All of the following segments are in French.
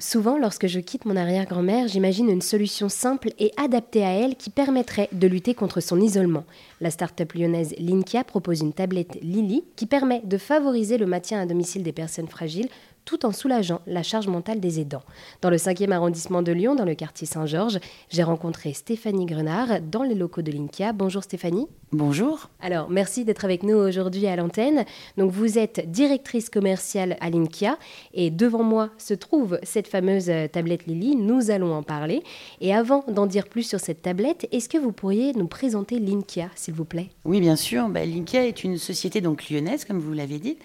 Souvent, lorsque je quitte mon arrière-grand-mère, j'imagine une solution simple et adaptée à elle qui permettrait de lutter contre son isolement. La start-up lyonnaise Linkia propose une tablette Lily qui permet de favoriser le maintien à domicile des personnes fragiles tout en soulageant la charge mentale des aidants. Dans le 5e arrondissement de Lyon, dans le quartier Saint-Georges, j'ai rencontré Stéphanie Grenard dans les locaux de Linkia. Bonjour Stéphanie. Bonjour. Alors, merci d'être avec nous aujourd'hui à l'antenne. Donc, vous êtes directrice commerciale à Linkia et devant moi se trouve cette fameuse euh, tablette Lily. Nous allons en parler. Et avant d'en dire plus sur cette tablette, est-ce que vous pourriez nous présenter Linkia, s'il vous plaît? Oui, bien sûr. Bah, Linkia est une société donc lyonnaise, comme vous l'avez dit,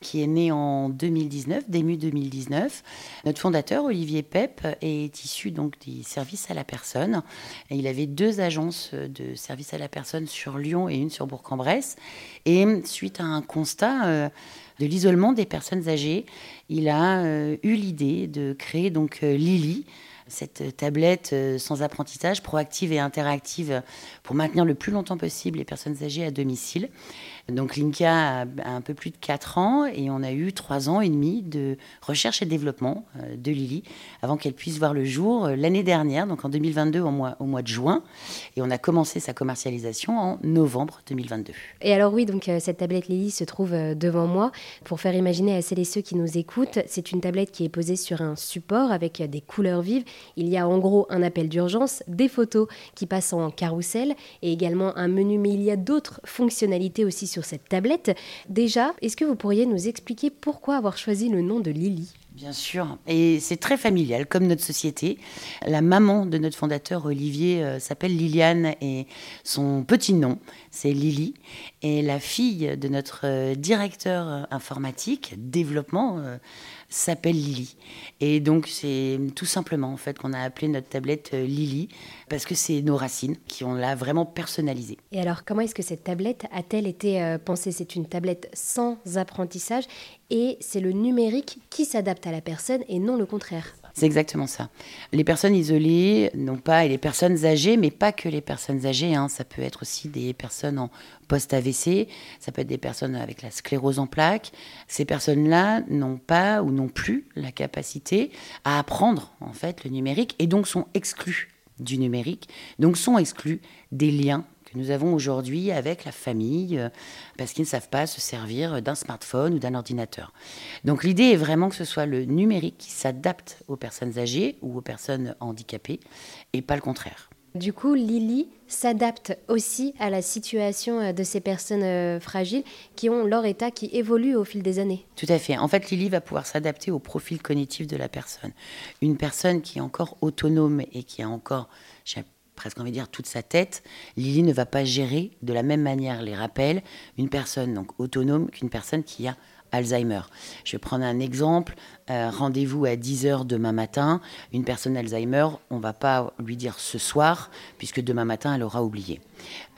qui est née en 2019, début 2019. Notre fondateur, Olivier Pep, est issu donc des services à la personne. Et il avait deux agences de services à la personne sur Lyon et une sur Bourg-en-Bresse. Et suite à un constat euh, de l'isolement des personnes âgées, il a euh, eu l'idée de créer donc euh, Lily, cette tablette sans apprentissage, proactive et interactive pour maintenir le plus longtemps possible les personnes âgées à domicile. Donc Linka a un peu plus de 4 ans et on a eu 3 ans et demi de recherche et développement euh, de Lily avant qu'elle puisse voir le jour euh, l'année dernière, donc en 2022 au mois, de juin. Et on a commencé sa commercialisation en novembre 2022. Et alors oui, donc euh, cette tablette Lily se trouve devant moi. Pour faire imaginer à celles et ceux qui nous écoutent, c'est une tablette qui est posée sur un support avec des couleurs vives. Il y a en gros un appel d'urgence, des photos qui passent en carrousel et également un menu, mais il y a d'autres fonctionnalités aussi sur cette tablette. Déjà, est-ce que vous pourriez nous expliquer pourquoi avoir choisi le nom de Lily? Bien sûr, et c'est très familial comme notre société. La maman de notre fondateur Olivier euh, s'appelle Liliane et son petit nom c'est Lily. Et la fille de notre euh, directeur euh, informatique, développement, s'appelle Lily. Et donc c'est tout simplement en fait qu'on a appelé notre tablette Lily parce que c'est nos racines qui ont l'a vraiment personnalisée. Et alors comment est-ce que cette tablette a-t-elle été pensée? C'est une tablette sans apprentissage et c'est le numérique qui s'adapte à la personne et non le contraire. C'est exactement ça. Les personnes isolées, non pas, et les personnes âgées, mais pas que les personnes âgées. Hein. Ça peut être aussi des personnes en post-AVC, ça peut être des personnes avec la sclérose en plaques. Ces personnes-là n'ont pas ou n'ont plus la capacité à apprendre en fait le numérique et donc sont exclues du numérique, donc sont exclues des liens nous avons aujourd'hui avec la famille, euh, parce qu'ils ne savent pas se servir d'un smartphone ou d'un ordinateur. Donc l'idée est vraiment que ce soit le numérique qui s'adapte aux personnes âgées ou aux personnes handicapées, et pas le contraire. Du coup, Lily s'adapte aussi à la situation euh, de ces personnes euh, fragiles qui ont leur état qui évolue au fil des années. Tout à fait. En fait, Lily va pouvoir s'adapter au profil cognitif de la personne. Une personne qui est encore autonome et qui a encore, presque envie de dire toute sa tête, Lily ne va pas gérer de la même manière les rappels une personne donc autonome qu'une personne qui a Alzheimer. Je vais prendre un exemple. Euh, rendez-vous à 10h demain matin. Une personne Alzheimer, on ne va pas lui dire ce soir, puisque demain matin, elle aura oublié.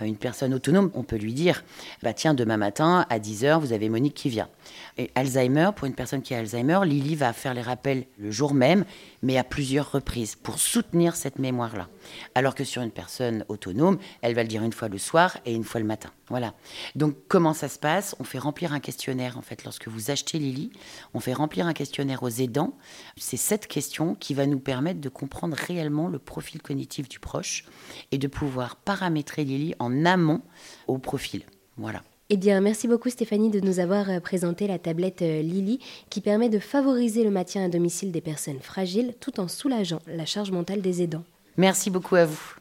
Euh, une personne autonome, on peut lui dire, bah tiens, demain matin, à 10h, vous avez Monique qui vient. Et Alzheimer, pour une personne qui a Alzheimer, Lily va faire les rappels le jour même, mais à plusieurs reprises, pour soutenir cette mémoire-là. Alors que sur une personne autonome, elle va le dire une fois le soir et une fois le matin. Voilà. Donc comment ça se passe? On fait remplir un questionnaire, en fait, lorsque vous achetez Lily, on fait remplir un questionnaire aux aidants. C'est cette question qui va nous permettre de comprendre réellement le profil cognitif du proche et de pouvoir paramétrer Lily en amont au profil. Voilà. Eh bien, merci beaucoup Stéphanie de nous avoir euh, présenté la tablette euh, Lily qui permet de favoriser le maintien à domicile des personnes fragiles tout en soulageant la charge mentale des aidants. Merci beaucoup à vous.